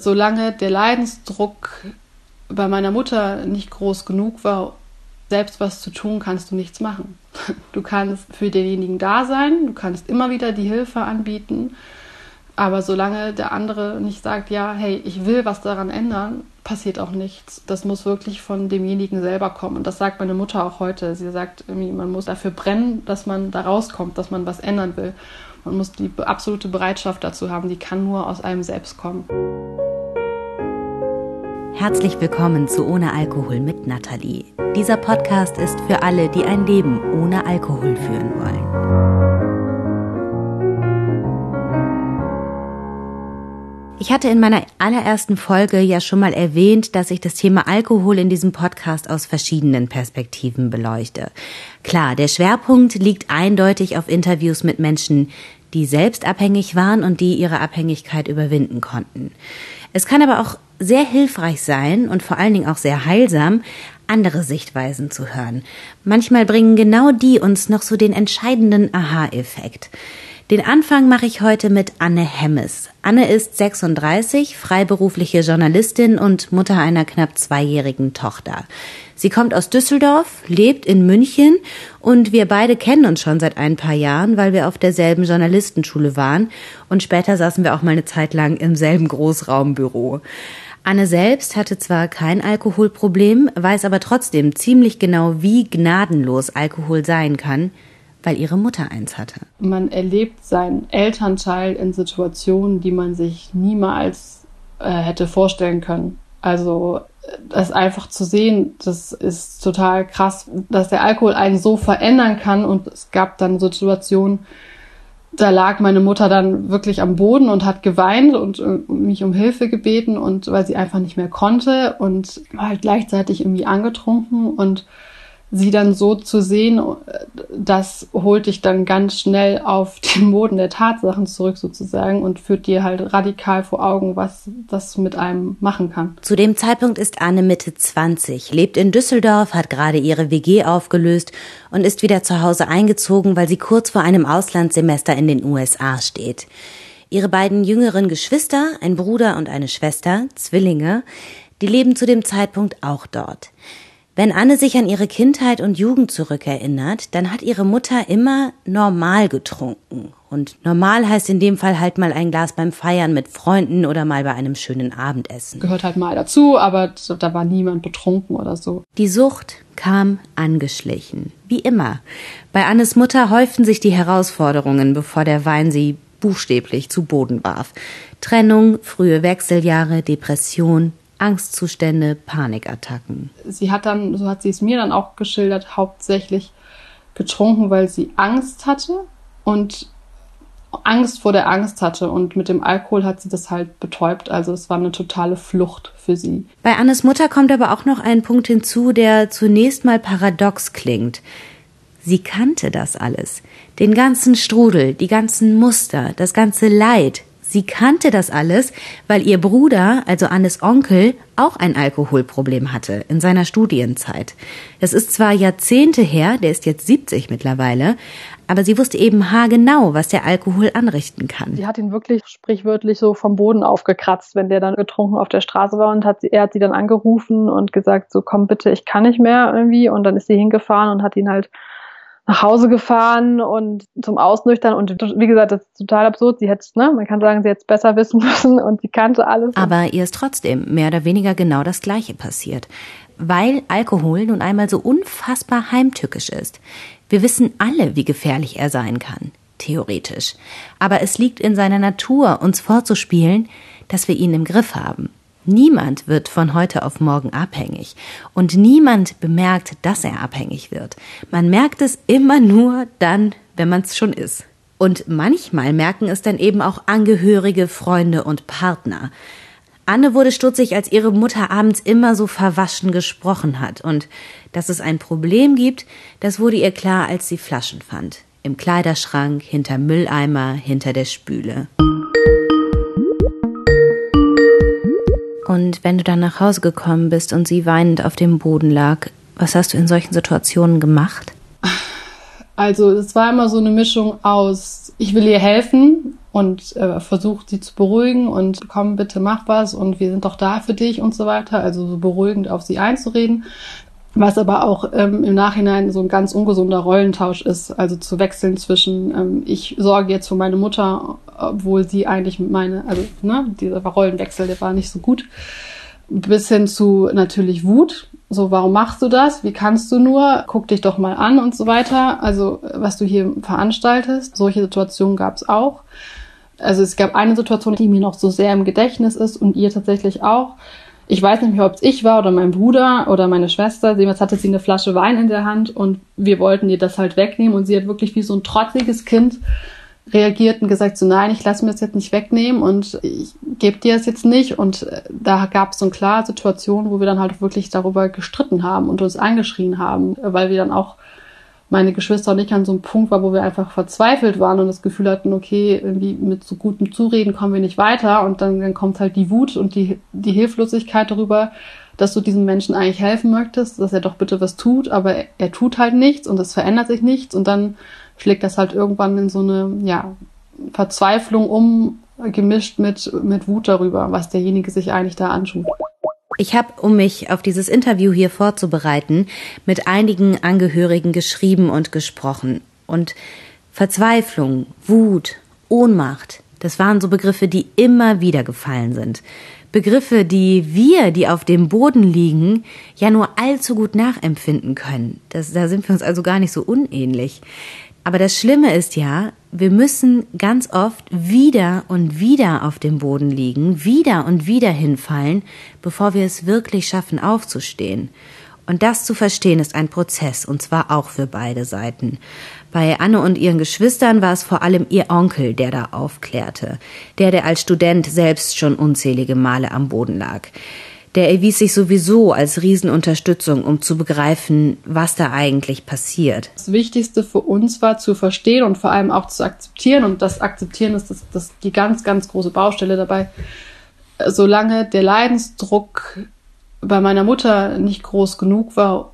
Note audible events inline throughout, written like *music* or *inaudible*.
Solange der Leidensdruck bei meiner Mutter nicht groß genug war, selbst was zu tun, kannst du nichts machen. *laughs* Du kannst für denjenigen da sein, du kannst immer wieder die Hilfe anbieten, aber solange der andere nicht sagt, ja, hey, ich will was daran ändern, passiert auch nichts. Das muss wirklich von demjenigen selber kommen. Und das sagt meine Mutter auch heute. Sie sagt, man muss dafür brennen, dass man da rauskommt, dass man was ändern will. Man muss die absolute Bereitschaft dazu haben, die kann nur aus einem selbst kommen. Herzlich willkommen zu Ohne Alkohol mit Nathalie. Dieser Podcast ist für alle, die ein Leben ohne Alkohol führen wollen. Ich hatte in meiner allerersten Folge ja schon mal erwähnt, dass ich das Thema Alkohol in diesem Podcast aus verschiedenen Perspektiven beleuchte. Klar, der Schwerpunkt liegt eindeutig auf Interviews mit Menschen, die selbst abhängig waren und die ihre Abhängigkeit überwinden konnten. Es kann aber auch sehr hilfreich sein und vor allen Dingen auch sehr heilsam, andere Sichtweisen zu hören. Manchmal bringen genau die uns noch so den entscheidenden Aha-Effekt. Den Anfang mache ich heute mit Anne Hemmes. Anne ist 36, freiberufliche Journalistin und Mutter einer knapp zweijährigen Tochter. Sie kommt aus Düsseldorf, lebt in München und wir beide kennen uns schon seit ein paar Jahren, weil wir auf derselben Journalistenschule waren und später saßen wir auch mal eine Zeit lang im selben Großraumbüro. Anne selbst hatte zwar kein Alkoholproblem, weiß aber trotzdem ziemlich genau, wie gnadenlos Alkohol sein kann weil ihre Mutter eins hatte. Man erlebt seinen Elternteil in Situationen, die man sich niemals äh, hätte vorstellen können. Also das einfach zu sehen, das ist total krass, dass der Alkohol einen so verändern kann. Und es gab dann Situationen, da lag meine Mutter dann wirklich am Boden und hat geweint und äh, mich um Hilfe gebeten und weil sie einfach nicht mehr konnte und war halt gleichzeitig irgendwie angetrunken und sie dann so zu sehen, das holt dich dann ganz schnell auf *laughs* den Boden der Tatsachen zurück sozusagen und führt dir halt radikal vor Augen, was das mit einem machen kann. Zu dem Zeitpunkt ist Anne Mitte 20, lebt in Düsseldorf, hat gerade ihre WG aufgelöst und ist wieder zu Hause eingezogen, weil sie kurz vor einem Auslandssemester in den USA steht. Ihre beiden jüngeren Geschwister, ein Bruder und eine Schwester, Zwillinge, die leben zu dem Zeitpunkt auch dort. Wenn Anne sich an ihre Kindheit und Jugend zurückerinnert, dann hat ihre Mutter immer normal getrunken. Und normal heißt in dem Fall halt mal ein Glas beim Feiern mit Freunden oder mal bei einem schönen Abendessen. Gehört halt mal dazu, aber da war niemand betrunken oder so. Die Sucht kam angeschlichen. Wie immer. Bei Annes Mutter häuften sich die Herausforderungen, bevor der Wein sie buchstäblich zu Boden warf. Trennung, frühe Wechseljahre, Depression, Angstzustände, Panikattacken. Sie hat dann, so hat sie es mir dann auch geschildert, hauptsächlich getrunken, weil sie Angst hatte und Angst vor der Angst hatte und mit dem Alkohol hat sie das halt betäubt. Also es war eine totale Flucht für sie. Bei Annes Mutter kommt aber auch noch ein Punkt hinzu, der zunächst mal paradox klingt. Sie kannte das alles. Den ganzen Strudel, die ganzen Muster, das ganze Leid, Sie kannte das alles, weil ihr Bruder, also Annes Onkel, auch ein Alkoholproblem hatte in seiner Studienzeit. Das ist zwar Jahrzehnte her, der ist jetzt 70 mittlerweile, aber sie wusste eben haargenau, was der Alkohol anrichten kann. Sie hat ihn wirklich sprichwörtlich so vom Boden aufgekratzt, wenn der dann getrunken auf der Straße war und hat sie, er hat sie dann angerufen und gesagt, so komm bitte, ich kann nicht mehr irgendwie und dann ist sie hingefahren und hat ihn halt nach Hause gefahren und zum Ausnüchtern. Und wie gesagt, das ist total absurd. Sie hätte, ne, man kann sagen, sie hätte es besser wissen *laughs* müssen und sie kannte alles. Aber ihr ist trotzdem mehr oder weniger genau das Gleiche passiert. Weil Alkohol nun einmal so unfassbar heimtückisch ist. Wir wissen alle, wie gefährlich er sein kann. Theoretisch. Aber es liegt in seiner Natur, uns vorzuspielen, dass wir ihn im Griff haben. Niemand wird von heute auf morgen abhängig und niemand bemerkt, dass er abhängig wird. Man merkt es immer nur dann, wenn man es schon ist. Und manchmal merken es dann eben auch Angehörige, Freunde und Partner. Anne wurde stutzig, als ihre Mutter abends immer so verwaschen gesprochen hat. Und dass es ein Problem gibt, das wurde ihr klar, als sie Flaschen fand. Im Kleiderschrank, hinter Mülleimer, hinter der Spüle. Und wenn du dann nach Hause gekommen bist und sie weinend auf dem Boden lag, was hast du in solchen Situationen gemacht? Also es war immer so eine Mischung aus, ich will ihr helfen, und äh, versucht sie zu beruhigen und komm bitte mach was und wir sind doch da für dich und so weiter, also so beruhigend auf sie einzureden. Was aber auch ähm, im Nachhinein so ein ganz ungesunder Rollentausch ist, also zu wechseln zwischen ähm, ich sorge jetzt für meine Mutter, obwohl sie eigentlich meine, also ne, dieser Rollenwechsel, der war nicht so gut, bis hin zu natürlich Wut. So, warum machst du das? Wie kannst du nur? Guck dich doch mal an und so weiter. Also, was du hier veranstaltest. Solche Situationen gab es auch. Also es gab eine Situation, die mir noch so sehr im Gedächtnis ist und ihr tatsächlich auch. Ich weiß nicht mehr, ob es ich war oder mein Bruder oder meine Schwester. Jedenfalls hatte sie eine Flasche Wein in der Hand und wir wollten ihr das halt wegnehmen und sie hat wirklich wie so ein trotziges Kind reagiert und gesagt so, nein, ich lasse mir das jetzt nicht wegnehmen und ich gebe dir das jetzt nicht. Und äh, da gab es so eine klare Situation, wo wir dann halt wirklich darüber gestritten haben und uns angeschrien haben, weil wir dann auch meine Geschwister und ich an so einem Punkt war, wo wir einfach verzweifelt waren und das Gefühl hatten, okay, irgendwie mit so gutem Zureden kommen wir nicht weiter und dann, dann kommt halt die Wut und die, die Hilflosigkeit darüber, dass du diesem Menschen eigentlich helfen möchtest, dass er doch bitte was tut, aber er, er tut halt nichts und es verändert sich nichts und dann schlägt das halt irgendwann in so eine, ja, Verzweiflung um, gemischt mit, mit Wut darüber, was derjenige sich eigentlich da anschaut. Ich habe, um mich auf dieses Interview hier vorzubereiten, mit einigen Angehörigen geschrieben und gesprochen. Und Verzweiflung, Wut, Ohnmacht, das waren so Begriffe, die immer wieder gefallen sind. Begriffe, die wir, die auf dem Boden liegen, ja nur allzu gut nachempfinden können. Das, da sind wir uns also gar nicht so unähnlich. Aber das Schlimme ist ja, wir müssen ganz oft wieder und wieder auf dem Boden liegen, wieder und wieder hinfallen, bevor wir es wirklich schaffen aufzustehen. Und das zu verstehen ist ein Prozess, und zwar auch für beide Seiten. Bei Anne und ihren Geschwistern war es vor allem ihr Onkel, der da aufklärte, der, der als Student selbst schon unzählige Male am Boden lag der erwies sich sowieso als Riesenunterstützung, um zu begreifen, was da eigentlich passiert. Das Wichtigste für uns war zu verstehen und vor allem auch zu akzeptieren. Und das Akzeptieren ist das, das die ganz, ganz große Baustelle dabei. Solange der Leidensdruck bei meiner Mutter nicht groß genug war,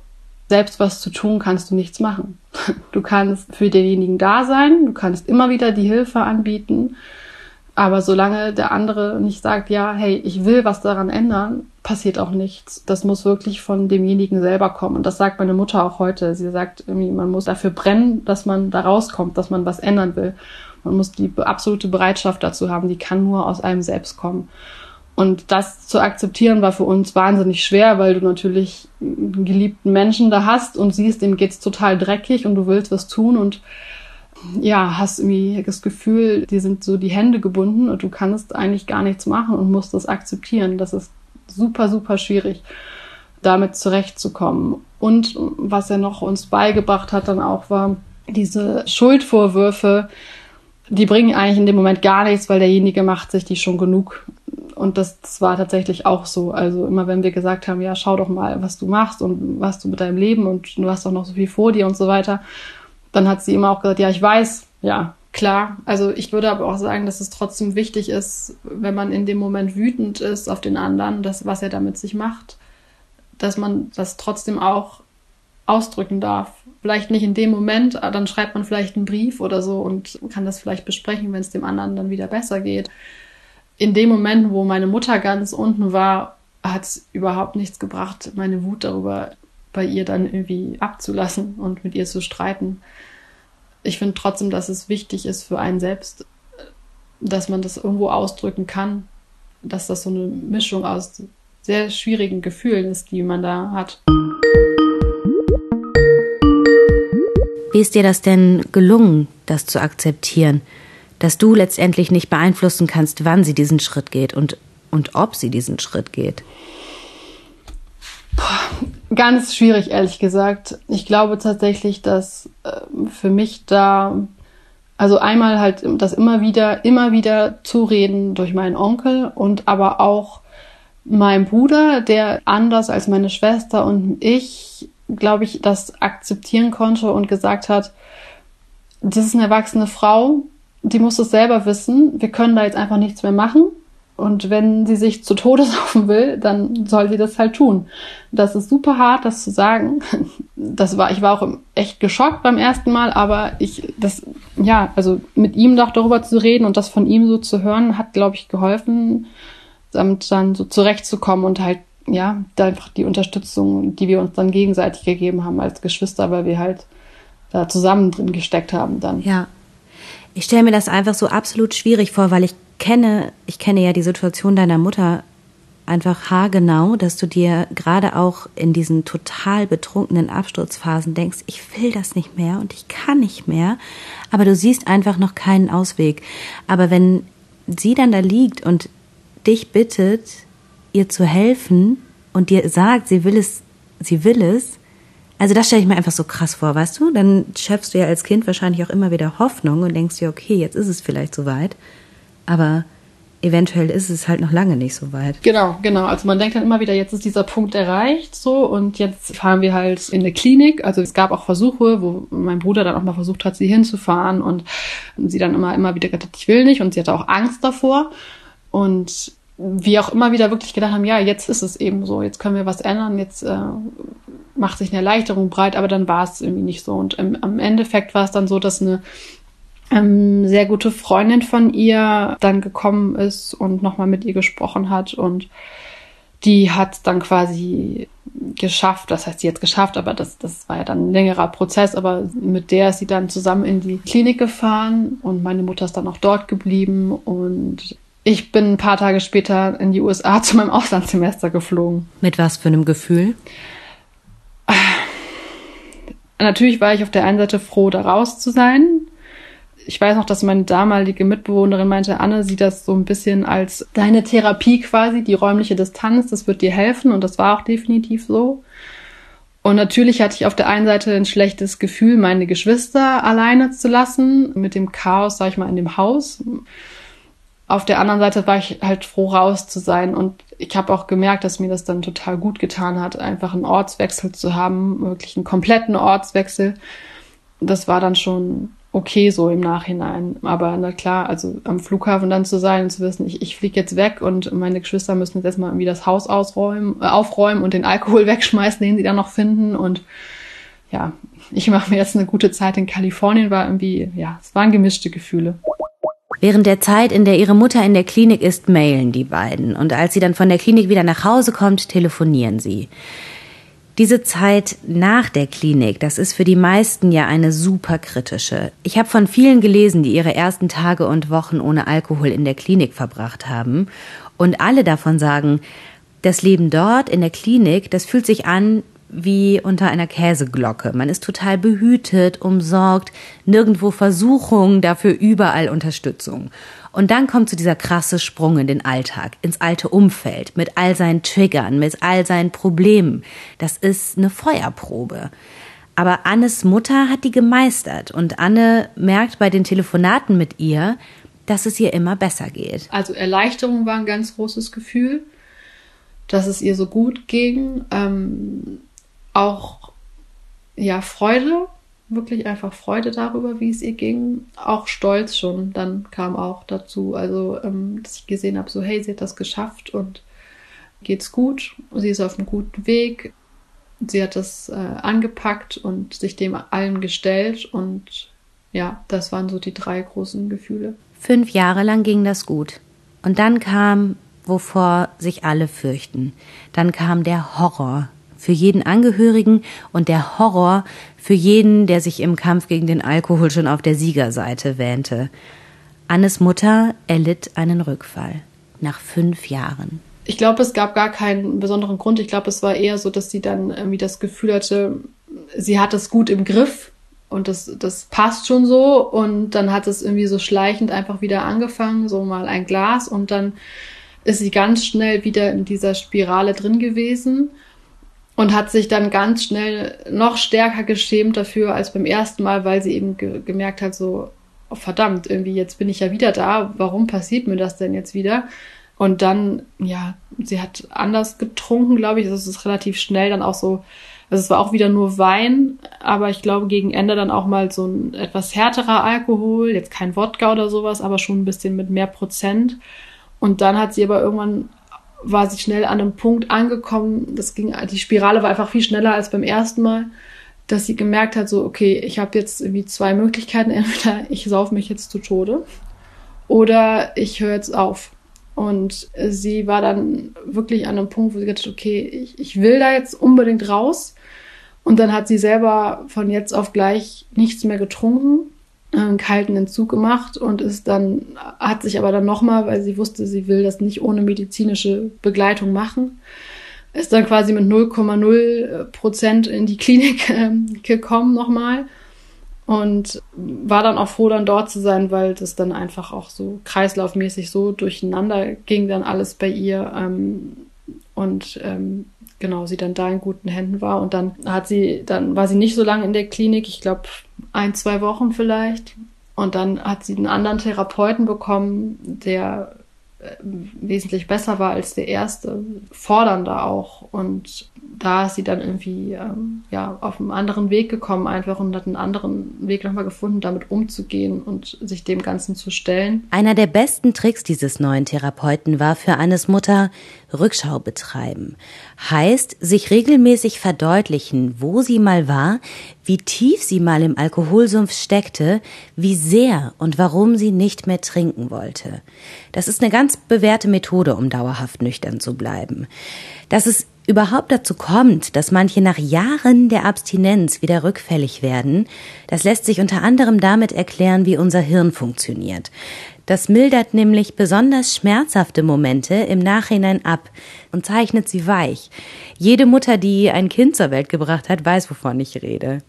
selbst was zu tun, kannst du nichts machen. *laughs* Du kannst für denjenigen da sein, du kannst immer wieder die Hilfe anbieten, aber solange der andere nicht sagt, ja, hey, ich will was daran ändern, passiert auch nichts. Das muss wirklich von demjenigen selber kommen. Und das sagt meine Mutter auch heute. Sie sagt, irgendwie, man muss dafür brennen, dass man da rauskommt, dass man was ändern will. Man muss die absolute Bereitschaft dazu haben. Die kann nur aus einem selbst kommen. Und das zu akzeptieren war für uns wahnsinnig schwer, weil du natürlich einen geliebten Menschen da hast und siehst, dem geht's total dreckig und du willst was tun und ja, hast irgendwie das Gefühl, dir sind so die Hände gebunden und du kannst eigentlich gar nichts machen und musst das akzeptieren. Das ist super, super schwierig, damit zurechtzukommen. Und was er noch uns beigebracht hat dann auch war, diese Schuldvorwürfe, die bringen eigentlich in dem Moment gar nichts, weil derjenige macht sich die schon genug. Und das, das war tatsächlich auch so. Also immer wenn wir gesagt haben, ja, schau doch mal, was du machst und was du mit deinem Leben und du hast doch noch so viel vor dir und so weiter, dann hat sie immer auch gesagt, ja, ich weiß, ja, klar. Also ich würde aber auch sagen, dass es trotzdem wichtig ist, wenn man in dem Moment wütend ist auf den anderen, das, was er damit sich macht, dass man das trotzdem auch ausdrücken darf. Vielleicht nicht in dem Moment, dann schreibt man vielleicht einen Brief oder so und kann das vielleicht besprechen, wenn es dem anderen dann wieder besser geht. In dem Moment, wo meine Mutter ganz unten war, hat es überhaupt nichts gebracht, meine Wut darüber bei ihr dann irgendwie abzulassen und mit ihr zu streiten. Ich finde trotzdem, dass es wichtig ist für einen selbst, dass man das irgendwo ausdrücken kann, dass das so eine Mischung aus sehr schwierigen Gefühlen ist, die man da hat. Wie ist dir das denn gelungen, das zu akzeptieren, dass du letztendlich nicht beeinflussen kannst, wann sie diesen Schritt geht und, und ob sie diesen Schritt geht? Ganz schwierig, ehrlich gesagt. Ich glaube tatsächlich, dass äh, für mich da, also einmal halt das immer wieder, immer wieder zureden durch meinen Onkel und aber auch mein Bruder, der anders als meine Schwester und ich, glaube ich, das akzeptieren konnte und gesagt hat, das ist eine erwachsene Frau, die muss es selber wissen. Wir können da jetzt einfach nichts mehr machen. Und wenn sie sich zu Tode *laughs* saufen will, dann soll sie das halt tun. Das ist super hart, das zu sagen. *laughs* das war, ich war auch echt geschockt beim ersten Mal, aber ich, das, ja, also mit ihm doch darüber zu reden und das von ihm so zu hören, hat, glaube ich, geholfen, damit dann so zurechtzukommen und halt, ja, einfach die Unterstützung, die wir uns dann gegenseitig gegeben haben als Geschwister, weil wir halt da zusammen drin gesteckt haben dann. Ja. Ich stelle mir das einfach so absolut schwierig vor, weil ich kenne, ich kenne ja die Situation deiner Mutter einfach haargenau, dass du dir gerade auch in diesen total betrunkenen Absturzphasen denkst, ich will das nicht mehr und ich kann nicht mehr, aber du siehst einfach noch keinen Ausweg. Aber wenn sie dann da liegt und dich bittet, ihr zu helfen und dir sagt, sie will es, sie will es, also das stelle ich mir einfach so krass vor, weißt du? Dann schöpfst du ja als Kind wahrscheinlich auch immer wieder Hoffnung und denkst dir, okay, jetzt ist es vielleicht soweit. Aber eventuell ist es halt noch lange nicht so weit. Genau, genau. Also man denkt dann immer wieder, jetzt ist dieser Punkt erreicht so und jetzt fahren wir halt in eine Klinik. Also es gab auch Versuche, wo mein Bruder dann auch mal versucht hat, sie hinzufahren und sie dann immer, immer wieder gesagt, ich will nicht und sie hatte auch Angst davor. Und wir auch immer wieder wirklich gedacht haben, ja, jetzt ist es eben so, jetzt können wir was ändern, jetzt äh, macht sich eine Erleichterung breit, aber dann war es irgendwie nicht so. Und im, am Endeffekt war es dann so, dass eine ähm, sehr gute Freundin von ihr dann gekommen ist und nochmal mit ihr gesprochen hat und die hat dann quasi geschafft, das heißt, sie hat es geschafft, aber das, das war ja dann ein längerer Prozess, aber mit der ist sie dann zusammen in die Klinik gefahren und meine Mutter ist dann auch dort geblieben und ich bin ein paar Tage später in die USA *laughs* zu meinem Auslandssemester geflogen. Mit was für einem Gefühl? Natürlich war ich auf der einen Seite froh, da raus zu sein, ich weiß noch, dass meine damalige Mitbewohnerin meinte, Anne sieht das so ein bisschen als deine Therapie quasi, die räumliche Distanz, das wird dir helfen und das war auch definitiv so. Und natürlich hatte ich auf der einen Seite ein schlechtes Gefühl, meine Geschwister alleine zu lassen, mit dem Chaos, sag ich mal, in dem Haus. Auf der anderen Seite war ich halt froh, raus zu sein. Und ich habe auch gemerkt, dass mir das dann total gut getan hat, einfach einen Ortswechsel zu haben, wirklich einen kompletten Ortswechsel. Das war dann schon okay so im Nachhinein. Aber na klar, also am Flughafen dann zu sein und zu wissen, ich, ich fliege jetzt weg und meine Geschwister müssen jetzt erstmal irgendwie das Haus ausräumen, äh, aufräumen und den Alkohol *laughs* wegschmeißen, den sie dann noch finden. Und ja, ich mache mir jetzt eine gute Zeit in Kalifornien, war irgendwie, ja, es waren gemischte Gefühle. Während der Zeit, in der ihre Mutter in der Klinik ist, mailen die beiden. Und als sie dann von der Klinik wieder nach Hause kommt, telefonieren sie. Diese Zeit nach der Klinik, das ist für die meisten ja eine super kritische. Ich habe von vielen gelesen, die ihre ersten Tage und Wochen ohne Alkohol in der Klinik verbracht haben. Und alle davon sagen, das Leben dort in der Klinik, das fühlt sich an wie unter einer Käseglocke. Man ist total behütet, umsorgt, nirgendwo Versuchung, dafür überall Unterstützung. Und dann kommt so dieser krasse Sprung in den Alltag, ins alte Umfeld, mit all seinen Triggern, mit all seinen Problemen. Das ist eine Feuerprobe. Aber Annes Mutter hat die gemeistert und Anne merkt bei den Telefonaten mit ihr, dass es ihr immer besser geht. Also Erleichterung war ein ganz großes Gefühl, dass es ihr so gut ging. Ähm, auch ja Freude, wirklich einfach Freude darüber, wie es ihr ging. Auch Stolz schon, dann kam auch dazu. Also, ähm, dass ich gesehen habe, so, hey, sie hat das geschafft und geht's gut. Sie ist auf einem guten Weg. Sie hat das äh, angepackt und sich dem allen gestellt. Und ja, das waren so die drei großen Gefühle. Fünf Jahre lang ging das gut. Und dann kam, wovor sich alle fürchten. Dann kam der Horror für jeden Angehörigen und der Horror für jeden, der sich im Kampf gegen den Alkohol schon auf der Siegerseite wähnte. Annes Mutter erlitt einen Rückfall nach fünf Jahren. Ich glaube, es gab gar keinen besonderen Grund. Ich glaube, es war eher so, dass sie dann irgendwie das Gefühl hatte, sie hat es gut im Griff und das, das passt schon so. Und dann hat es irgendwie so schleichend einfach wieder angefangen, so mal ein Glas und dann ist sie ganz schnell wieder in dieser Spirale drin gewesen und hat sich dann ganz schnell noch stärker geschämt dafür als beim ersten Mal, weil sie eben ge gemerkt hat, so, oh, verdammt, irgendwie jetzt bin ich ja wieder da, warum passiert mir das denn jetzt wieder? Und dann, ja, sie hat anders getrunken, glaube ich, das ist relativ schnell dann auch so, also es war auch wieder nur Wein, aber ich glaube gegen Ende dann auch mal so ein etwas härterer Alkohol, jetzt kein Wodka oder sowas, aber schon ein bisschen mit mehr Prozent. Und dann hat sie aber irgendwann war sie schnell an einem Punkt angekommen. Das ging, die Spirale war einfach viel schneller als beim ersten Mal, dass sie gemerkt hat, so, okay, ich habe jetzt irgendwie zwei Möglichkeiten. *laughs* Entweder ich sauf mich jetzt zu Tode oder ich höre jetzt auf. Und sie war dann wirklich an einem Punkt, wo sie gesagt hat, okay, ich, ich will da jetzt unbedingt raus. Und dann hat sie selber von jetzt auf gleich nichts mehr getrunken, einen kalten Entzug gemacht und ist dann, hat sich aber dann nochmal, weil sie wusste, sie will das nicht ohne medizinische Begleitung machen, ist dann quasi mit 0,0 Prozent in die Klinik äh, gekommen nochmal und war dann auch froh, dann dort zu sein, weil das dann einfach auch so kreislaufmäßig so durcheinander ging dann alles bei ihr ähm, und ähm, genau sie dann da in guten Händen war. Und dann hat sie dann war sie nicht so lange in der Klinik, ich glaube ein zwei Wochen vielleicht. Und dann hat sie einen anderen Therapeuten bekommen, der wesentlich besser war als der erste, fordernder auch. Und da ist sie dann irgendwie ähm, ja auf einen anderen Weg gekommen einfach und hat einen anderen Weg nochmal gefunden, damit umzugehen und sich dem Ganzen zu stellen. Einer der besten Tricks dieses neuen Therapeuten war für Annes Mutter Rückschau betreiben. Heißt, sich regelmäßig verdeutlichen, wo sie mal war, wie tief sie mal im Alkoholsumpf steckte, wie sehr und warum sie nicht mehr trinken wollte. Das ist eine ganz bewährte Methode, um dauerhaft nüchtern zu bleiben. Dass es überhaupt dazu kommt, dass manche nach Jahren der Abstinenz wieder rückfällig werden, das lässt sich unter anderem damit erklären, wie unser Hirn funktioniert. Das mildert nämlich besonders schmerzhafte Momente im Nachhinein ab und zeichnet sie weich. Jede Mutter, die ein Kind zur Welt gebracht hat, weiß, wovon ich rede.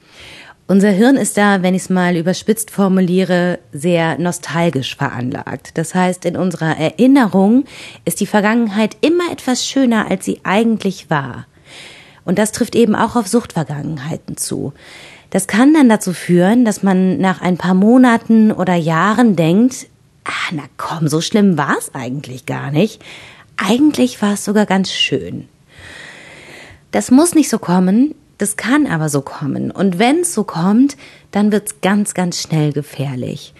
Unser Hirn ist da, wenn ich es mal überspitzt formuliere, sehr nostalgisch veranlagt. Das heißt, in unserer Erinnerung ist die Vergangenheit immer etwas schöner, als sie eigentlich war. Und das trifft eben auch auf Suchtvergangenheiten zu. Das kann dann dazu führen, dass man nach ein paar Monaten oder Jahren denkt, ah, na komm, so schlimm war es eigentlich gar nicht. Eigentlich war es sogar ganz schön. Das muss nicht so kommen, das kann aber so kommen. Und wenn es so kommt, dann wird es ganz, ganz schnell gefährlich.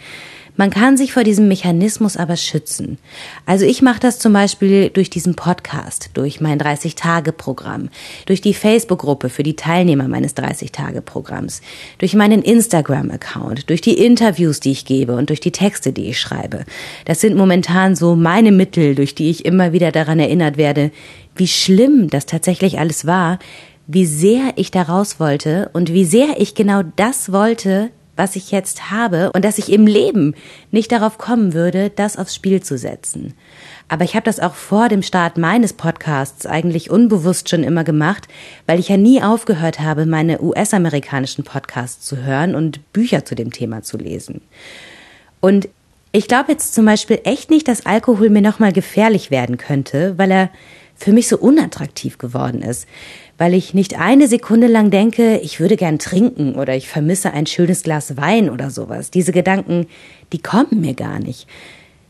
Man kann sich vor diesem Mechanismus aber schützen. Also ich mache das zum Beispiel durch diesen Podcast, durch mein 30-Tage-Programm, durch die Facebook-Gruppe für die Teilnehmer meines 30-Tage-Programms, durch meinen Instagram-Account, durch die Interviews, die ich gebe und durch die Texte, die ich schreibe. Das sind momentan so meine Mittel, durch die ich immer wieder daran erinnert werde, wie schlimm das tatsächlich alles war, wie sehr ich daraus wollte und wie sehr ich genau das wollte, was ich jetzt habe und dass ich im Leben nicht darauf kommen würde, das aufs Spiel zu setzen. Aber ich habe das auch vor dem Start meines Podcasts eigentlich unbewusst schon immer gemacht, weil ich ja nie aufgehört habe, meine US-amerikanischen Podcasts zu hören und Bücher zu dem Thema zu lesen. Und ich glaube jetzt zum Beispiel echt nicht, dass Alkohol mir nochmal gefährlich werden könnte, weil er für mich so unattraktiv geworden ist weil ich nicht eine Sekunde lang denke, ich würde gern trinken oder ich vermisse ein schönes Glas Wein oder sowas. Diese Gedanken, die kommen mir gar nicht.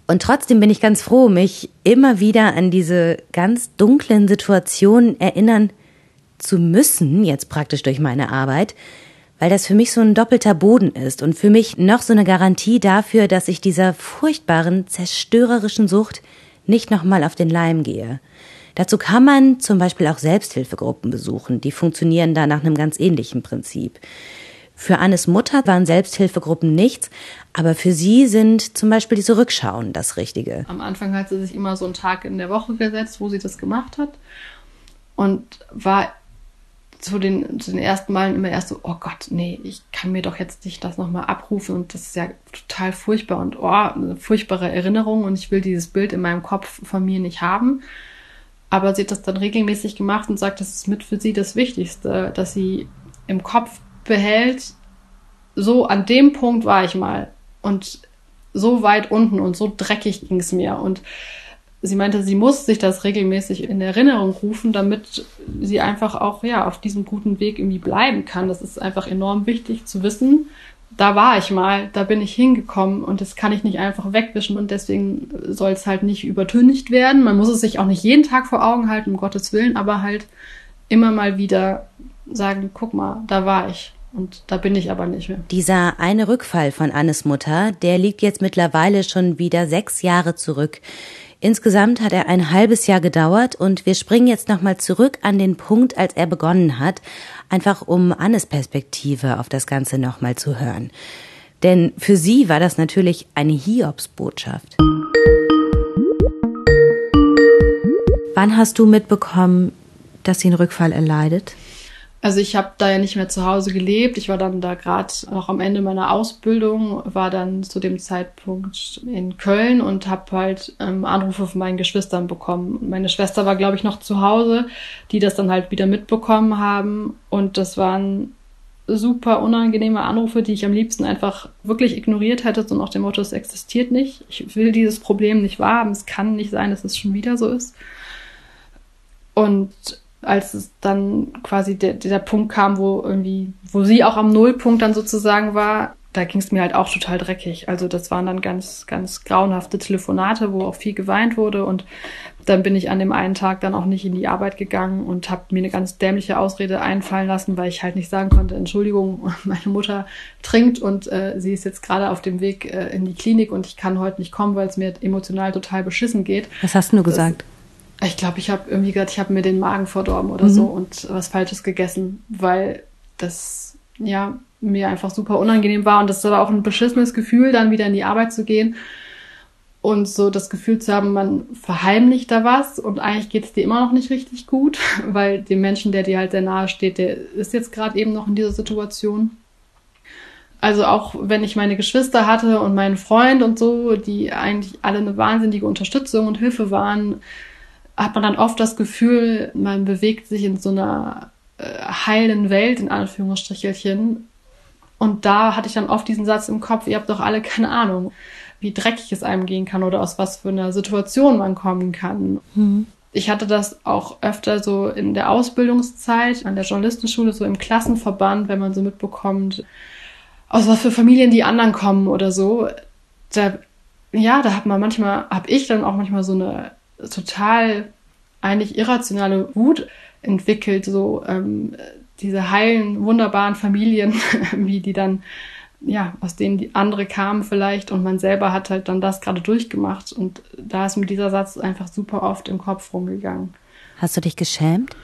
Und trotzdem bin ich ganz froh, mich immer wieder an diese ganz dunklen Situationen erinnern zu müssen, jetzt praktisch durch meine Arbeit, weil das für mich so ein doppelter Boden ist und für mich noch so eine Garantie dafür, dass ich dieser furchtbaren, zerstörerischen Sucht nicht nochmal auf den Leim gehe. Dazu kann man zum Beispiel auch Selbsthilfegruppen besuchen. Die funktionieren da nach einem ganz ähnlichen Prinzip. Für Annes Mutter waren Selbsthilfegruppen nichts, aber für sie sind zum Beispiel diese Rückschauen das Richtige. Am Anfang hat sie sich immer so einen Tag in der Woche gesetzt, wo sie das gemacht hat und war zu den, zu den ersten Malen immer erst so, oh Gott, nee, ich kann mir doch jetzt nicht das nochmal abrufen und das ist ja total furchtbar und oh, eine furchtbare Erinnerung und ich will dieses Bild in meinem Kopf von mir nicht haben. Aber sie hat das dann regelmäßig gemacht und sagt, das ist mit für sie das Wichtigste, dass sie im Kopf behält, so an dem Punkt war ich mal und so weit unten und so dreckig ging es mir. Und sie meinte, sie muss sich das regelmäßig in Erinnerung rufen, damit sie einfach auch ja auf diesem guten Weg irgendwie bleiben kann. Das ist einfach enorm wichtig zu wissen, da war ich mal, da bin ich hingekommen und das kann ich nicht einfach wegwischen und deswegen soll es halt nicht übertüncht werden. Man muss es sich auch nicht jeden Tag vor Augen halten, um Gottes Willen, aber halt immer mal wieder sagen, guck mal, da war ich. Und da bin ich aber nicht mehr. Dieser eine Rückfall von Annes Mutter, der liegt jetzt mittlerweile schon wieder sechs Jahre zurück. Insgesamt hat er ein halbes Jahr gedauert und wir springen jetzt nochmal zurück an den Punkt, als er begonnen hat, einfach um Annes Perspektive auf das Ganze nochmal zu hören. Denn für sie war das natürlich eine Hiobsbotschaft. Wann hast du mitbekommen, dass sie einen Rückfall erleidet? Also ich habe da ja nicht mehr zu Hause gelebt. Ich war dann da gerade noch am Ende meiner Ausbildung, war dann zu dem Zeitpunkt in Köln und habe halt ähm, Anrufe von meinen Geschwistern bekommen. Meine Schwester war, glaube ich, noch zu Hause, die das dann halt wieder mitbekommen haben. Und das waren super unangenehme Anrufe, die ich am liebsten einfach wirklich ignoriert hätte, so nach dem Motto, es existiert nicht. Ich will dieses Problem nicht wahrhaben. Es kann nicht sein, dass es schon wieder so ist. Und als es dann quasi der, der Punkt kam, wo irgendwie, wo sie auch am Nullpunkt dann sozusagen war, da ging es mir halt auch total dreckig. Also das waren dann ganz, ganz grauenhafte Telefonate, wo auch viel geweint wurde. Und dann bin ich an dem einen Tag dann auch nicht in die Arbeit gegangen und habe mir eine ganz dämliche Ausrede einfallen lassen, weil ich halt nicht sagen konnte, Entschuldigung, *laughs* meine Mutter trinkt und äh, sie ist jetzt gerade auf dem Weg äh, in die Klinik und ich kann heute nicht kommen, weil es mir emotional total beschissen geht. Was hast du gesagt? Das, ich glaube, ich habe irgendwie gesagt, ich habe mir den Magen verdorben oder mhm. so und was Falsches gegessen, weil das ja mir einfach super unangenehm war und das war auch ein beschissenes Gefühl, dann wieder in die Arbeit zu gehen und so das Gefühl zu haben, man verheimlicht da was und eigentlich geht es dir immer noch nicht richtig gut, *laughs* weil dem Menschen, der dir halt sehr nahe steht, der ist jetzt gerade eben noch in dieser Situation. Also auch wenn ich meine Geschwister hatte und meinen Freund und so, die eigentlich alle eine wahnsinnige Unterstützung und Hilfe waren, hat man dann oft das Gefühl, man bewegt sich in so einer äh, heilen Welt, in Anführungsstrichelchen. Und da hatte ich dann oft diesen Satz im Kopf, ihr habt doch alle keine Ahnung, wie dreckig es einem gehen kann oder aus was für einer Situation man kommen kann. Mhm. Ich hatte das auch öfter so in der Ausbildungszeit, an der Journalistenschule, so im Klassenverband, wenn man so mitbekommt, aus was für Familien die anderen kommen oder so. Da, ja, da hat man manchmal, habe ich dann auch manchmal so eine total eigentlich irrationale Wut entwickelt, so ähm, diese heilen, wunderbaren Familien, *laughs* wie die dann, ja, aus denen die andere kamen vielleicht und man selber hat halt dann das gerade durchgemacht und da ist mir dieser Satz einfach super oft im Kopf rumgegangen. Hast du dich geschämt?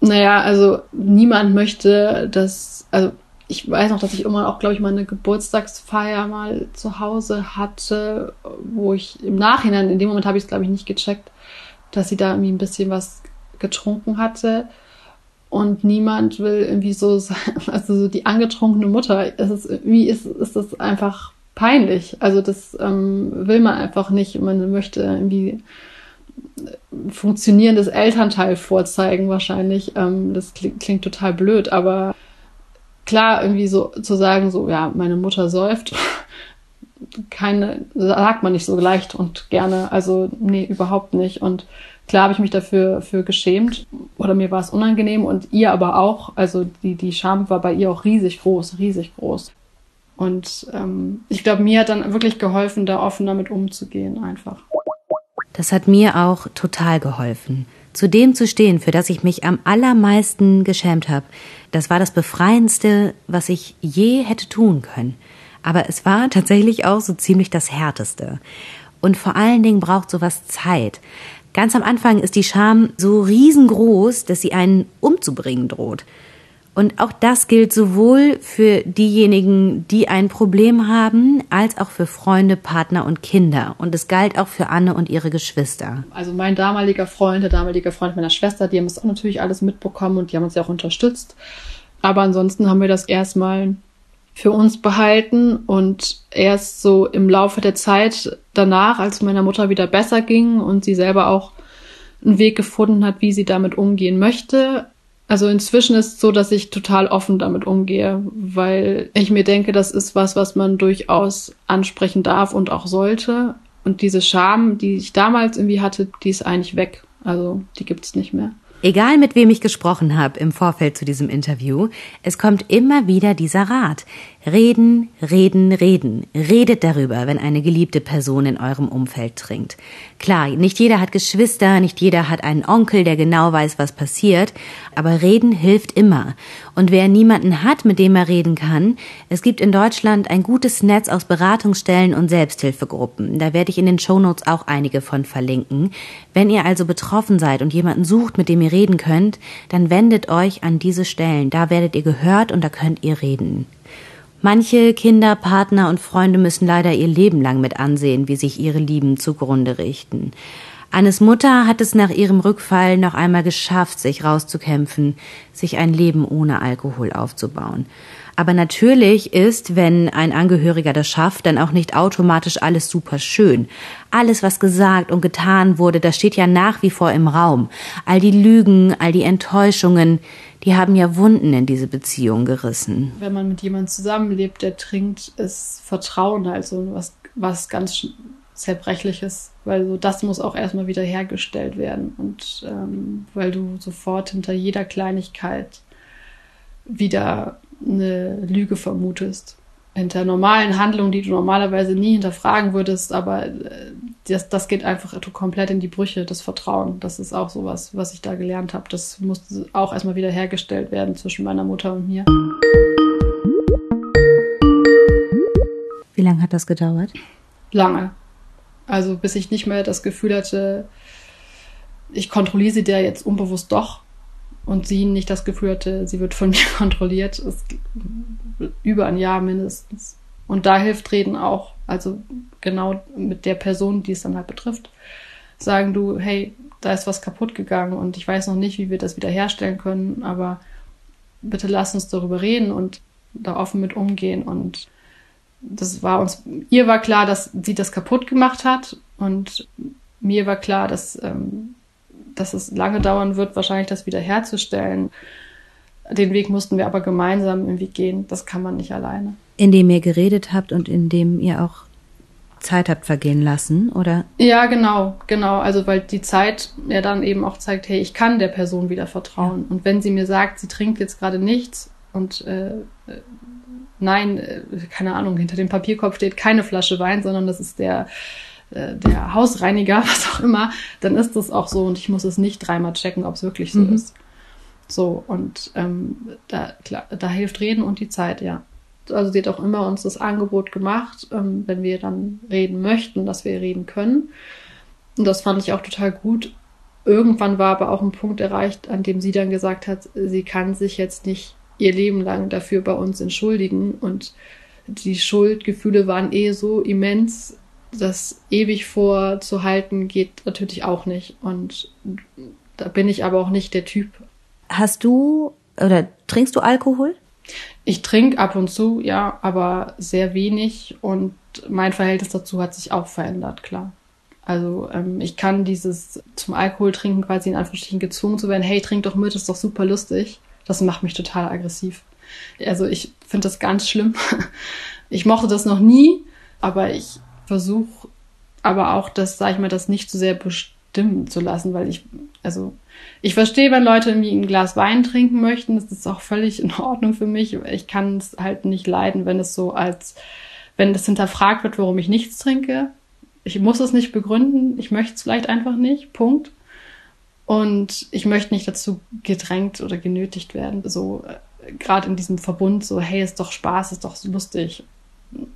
Naja, also niemand möchte, dass, also ich weiß noch, dass ich immer auch, glaube ich, mal eine Geburtstagsfeier mal zu Hause hatte, wo ich im Nachhinein, in dem Moment habe ich es, glaube ich, nicht gecheckt, dass sie da irgendwie ein bisschen was getrunken hatte. Und niemand will irgendwie so *laughs* also so die angetrunkene Mutter. Es ist, irgendwie ist, ist das einfach peinlich. Also das ähm, will man einfach nicht. Man möchte irgendwie funktionierendes Elternteil vorzeigen wahrscheinlich. Ähm, das klingt, klingt total blöd, aber klar, irgendwie so zu sagen, so, ja, meine Mutter säuft, keine, sagt man nicht so leicht und gerne. Also, nee, überhaupt nicht. Und klar habe ich mich dafür für geschämt oder mir war es unangenehm und ihr aber auch. Also die, die Scham war bei ihr auch riesig groß, riesig groß. Und ähm, ich glaube, mir hat dann wirklich geholfen, da offen damit umzugehen einfach. Das hat mir auch total geholfen zu dem zu stehen, für das ich mich am allermeisten geschämt habe, das war das Befreiendste, was ich je hätte tun können. Aber es war *laughs* tatsächlich auch so ziemlich das Härteste. Und vor allen Dingen braucht sowas Zeit. Ganz am Anfang ist die Scham so riesengroß, dass sie einen umzubringen droht. Und auch das gilt sowohl für diejenigen, die ein Problem haben, als auch für Freunde, Partner und Kinder. Und es galt auch für Anne und ihre Geschwister. Also mein damaliger Freund, der damalige Freund meiner Schwester, die haben es auch natürlich alles mitbekommen und die haben uns ja auch unterstützt. Aber ansonsten haben wir das erstmal für uns behalten und erst so im Laufe der Zeit danach, als meiner Mutter wieder besser ging und sie selber auch einen Weg gefunden hat, wie sie damit umgehen möchte, also inzwischen ist es so, dass ich total offen damit umgehe, weil ich mir denke, das ist was, was man durchaus ansprechen darf und auch sollte. Und diese Scham, die ich damals irgendwie hatte, die ist eigentlich weg. Also die gibt's nicht mehr. Egal mit wem ich gesprochen habe im Vorfeld zu diesem Interview, es kommt immer wieder dieser Rat. Reden, reden, reden. Redet darüber, wenn eine geliebte Person in eurem Umfeld trinkt. Klar, nicht jeder hat Geschwister, nicht jeder hat einen Onkel, der genau weiß, was passiert, aber reden hilft immer. Und wer niemanden hat, mit dem er reden kann, es gibt in Deutschland ein gutes Netz aus Beratungsstellen und Selbsthilfegruppen. Da werde ich in den Shownotes auch einige von verlinken. Wenn ihr also betroffen seid und jemanden sucht, mit dem ihr reden könnt, dann wendet euch an diese Stellen. Da werdet ihr gehört und da könnt ihr reden. Manche Kinder, Partner und Freunde müssen leider ihr Leben lang mit ansehen, wie sich ihre Lieben zugrunde richten. Annes Mutter hat es nach ihrem Rückfall noch einmal geschafft, sich rauszukämpfen, sich ein Leben ohne Alkohol aufzubauen. Aber natürlich ist, wenn ein Angehöriger das schafft, dann auch nicht automatisch alles super schön. Alles, was gesagt und getan wurde, das steht ja nach wie vor im Raum. All die Lügen, all die Enttäuschungen, die haben ja Wunden in diese Beziehung gerissen. Wenn man mit jemandem zusammenlebt, der trinkt, ist Vertrauen also was, was ganz Zerbrechliches, weil so das muss auch erstmal wieder hergestellt werden und ähm, weil du sofort hinter jeder Kleinigkeit wieder eine Lüge vermutest hinter normalen Handlungen, die du normalerweise nie hinterfragen würdest, aber äh, das, das geht einfach komplett in die Brüche, das Vertrauen. Das ist auch sowas, was ich da gelernt habe. Das musste auch erstmal wieder hergestellt werden zwischen meiner Mutter und mir. Wie lange hat das gedauert? Lange. Also bis ich nicht mehr das Gefühl hatte, ich kontrolliere sie der jetzt unbewusst doch und sie nicht das Gefühl hatte, sie wird von *laughs* mir kontrolliert. ist über ein Jahr mindestens. Und da hilft Reden auch. Also genau mit der Person, die es dann halt betrifft. Sagen du, hey, da ist was kaputt gegangen und ich weiß noch nicht, wie wir das wieder herstellen können, aber bitte lass uns darüber reden und da offen mit umgehen. Und das war uns, ihr war klar, dass sie das kaputt gemacht hat und mir war klar, dass ähm, dass es lange dauern wird, wahrscheinlich das wieder herzustellen. Den Weg mussten wir aber gemeinsam irgendwie gehen. Das kann man nicht alleine. Indem ihr geredet habt und indem ihr auch Zeit habt vergehen lassen, oder? Ja, genau, genau. Also weil die Zeit ja dann eben auch zeigt, hey, ich kann der Person wieder vertrauen. Ja. Und wenn sie mir sagt, sie trinkt jetzt gerade nichts und äh, äh nein, äh, keine Ahnung, hinter dem Papierkorb steht keine Flasche Wein, sondern das ist der äh, der Hausreiniger, *laughs* was auch immer, dann ist das auch so und ich muss es nicht dreimal checken, ob es wirklich so mhm. ist. So, und ähm, da, klar, da hilft Reden und die Zeit, ja. Also sie hat auch immer uns das Angebot gemacht, ähm, wenn wir dann reden möchten, dass wir reden können. Und das fand ich auch total gut. Irgendwann war aber auch ein Punkt erreicht, an dem sie dann gesagt hat, sie kann sich jetzt nicht ihr Leben lang dafür bei uns entschuldigen. Und die Schuldgefühle waren eh so immens, das ewig vorzuhalten geht natürlich auch nicht. Und da bin ich aber auch nicht der Typ. Hast du oder trinkst du Alkohol? Ich trinke ab und zu, ja, aber sehr wenig und mein Verhältnis dazu hat sich auch verändert, klar. Also ähm, ich kann dieses zum Alkohol trinken quasi in Anführungsstrichen gezwungen zu werden, hey, trink doch mit, ist doch super lustig. Das macht mich total aggressiv. Also ich finde das ganz schlimm. *laughs* Ich mochte das noch nie, aber ich versuche aber auch das, sag ich mal, das nicht zu sehr bestimmen zu lassen, weil ich, also ich verstehe, wenn Leute irgendwie ein Glas Wein trinken möchten, das ist auch völlig in Ordnung für mich. Ich kann es halt nicht leiden, wenn es so als, wenn es hinterfragt wird, warum ich nichts trinke. Ich muss es nicht begründen, ich möchte es vielleicht einfach nicht, Punkt. Und ich möchte nicht dazu gedrängt oder genötigt werden, so äh, gerade in diesem Verbund, so, hey, ist doch Spaß, ist doch so lustig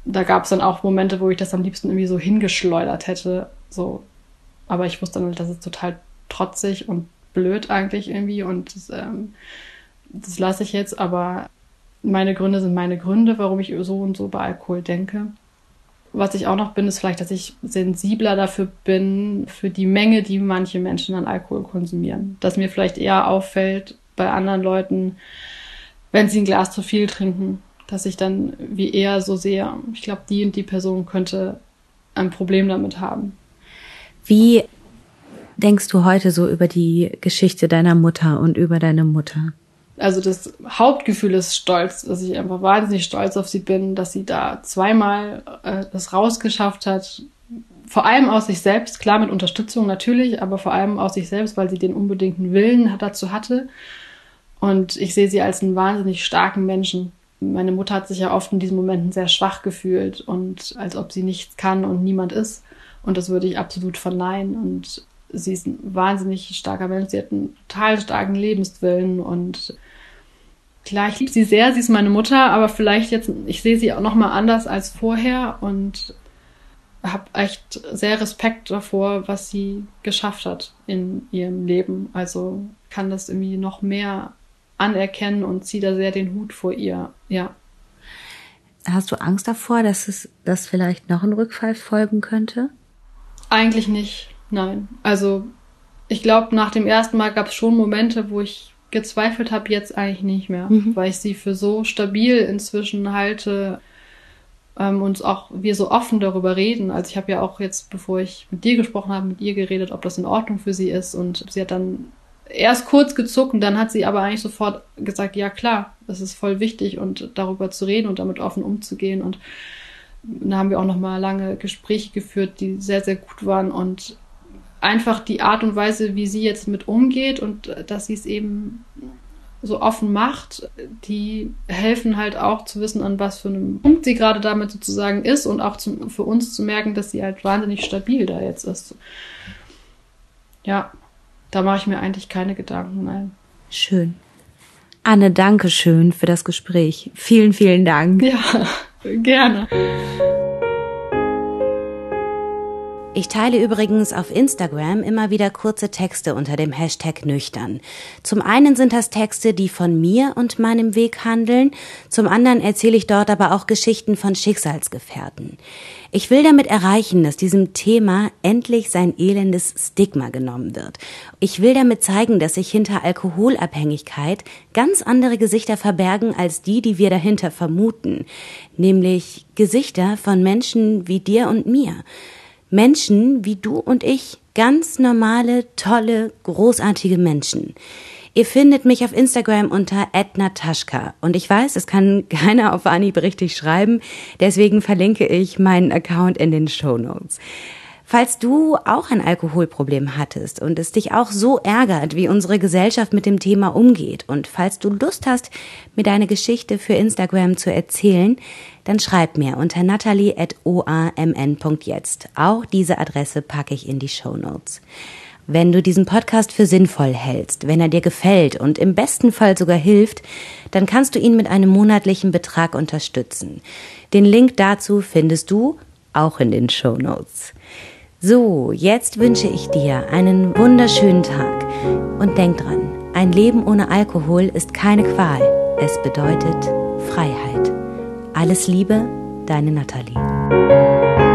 da gab es dann auch Momente, wo ich das am liebsten irgendwie so hingeschleudert hätte. So. Aber ich wusste dann, das ist total trotzig und blöd eigentlich irgendwie und das, ähm, das lasse ich jetzt. Aber meine Gründe sind meine Gründe, warum ich so und so bei Alkohol denke. Was ich auch noch bin, ist vielleicht, dass ich sensibler dafür bin, für die Menge, die manche Menschen an Alkohol konsumieren. Dass mir vielleicht eher auffällt bei anderen Leuten, wenn sie ein Glas zu viel trinken dass ich dann wie eher so sehe, ich glaube, die und die Person könnte ein Problem damit haben. Wie denkst du heute so über die Geschichte deiner Mutter und über deine Mutter? Also das Hauptgefühl ist Stolz, dass ich einfach wahnsinnig stolz auf sie bin, dass sie da zweimal äh, das rausgeschafft hat. Vor allem aus sich selbst, klar mit Unterstützung natürlich, aber vor allem aus sich selbst, weil sie den unbedingten Willen dazu hatte. Und ich sehe sie als einen wahnsinnig starken Menschen, Meine Mutter hat sich ja oft in diesen Momenten sehr schwach gefühlt und als ob sie nichts kann und niemand ist. Und das würde ich absolut verneinen. Und sie ist ein wahnsinnig starker Mensch. Sie hat einen total starken Lebenswillen und klar, ich liebe sie sehr. Sie ist meine Mutter, aber vielleicht jetzt, ich sehe sie auch noch mal anders als vorher und habe echt sehr Respekt davor, was sie geschafft hat in ihrem Leben. Also kann das irgendwie noch mehr anerkennen und ziehe da sehr den Hut vor ihr. Ja. Hast du Angst davor, dass es, dass vielleicht noch ein Rückfall folgen könnte? Eigentlich nicht. Nein. Also ich glaube, nach dem ersten Mal gab es schon Momente, wo ich gezweifelt habe, jetzt eigentlich nicht mehr, mhm. weil ich sie für so stabil inzwischen halte ähm, und auch wir so offen darüber reden. Also ich habe ja auch jetzt, bevor ich mit dir gesprochen habe, mit ihr geredet, ob das in Ordnung für sie ist und sie hat dann erst kurz gezuckt und dann hat sie aber eigentlich sofort gesagt, ja klar, das ist voll wichtig und darüber zu reden und damit offen umzugehen und da haben wir auch noch mal lange Gespräche geführt, die sehr sehr gut waren und einfach die Art und Weise, wie sie jetzt mit umgeht und dass sie es eben so offen macht, die helfen halt auch zu wissen, an was für einem Punkt sie gerade damit sozusagen ist und auch zum, für uns zu merken, dass sie halt wahnsinnig stabil da jetzt ist. Ja, da mache ich mir eigentlich keine Gedanken. Nein. Schön. Anne, danke schön für das Gespräch. Vielen, vielen Dank. Ja, *laughs* gerne. Ich teile übrigens auf Instagram immer wieder kurze Texte unter dem Hashtag nüchtern. Zum einen sind das Texte, die von mir und meinem Weg handeln, zum anderen erzähle ich dort aber auch Geschichten von Schicksalsgefährten. Ich will damit erreichen, dass diesem Thema endlich sein elendes Stigma genommen wird. Ich will damit zeigen, dass sich hinter Alkoholabhängigkeit ganz andere Gesichter verbergen als die, die wir dahinter vermuten, nämlich Gesichter von Menschen wie dir und mir. Menschen wie du und ich, ganz normale, tolle, großartige Menschen. Ihr findet mich auf Instagram unter @nataschka und ich weiß, es kann *laughs* keiner auf Anhieb richtig schreiben, deswegen verlinke ich meinen Account in den Show Notes. Falls du auch ein Alkoholproblem hattest und es dich auch so ärgert, wie unsere Gesellschaft mit dem Thema umgeht und falls du Lust hast, mir deine Geschichte für Instagram zu erzählen, dann schreib mir unter natalie.oamn.jetzt. Auch diese Adresse packe ich in die Show Notes. Wenn du diesen Podcast für sinnvoll hältst, wenn er dir gefällt und im besten Fall sogar hilft, dann kannst du ihn mit einem monatlichen Betrag unterstützen. Den Link dazu findest du auch in den Show Notes. So, jetzt wünsche ich dir einen wunderschönen Tag und denk dran, ein Leben ohne Alkohol ist keine Qual, es bedeutet Freiheit. Alles Liebe, deine Nathalie.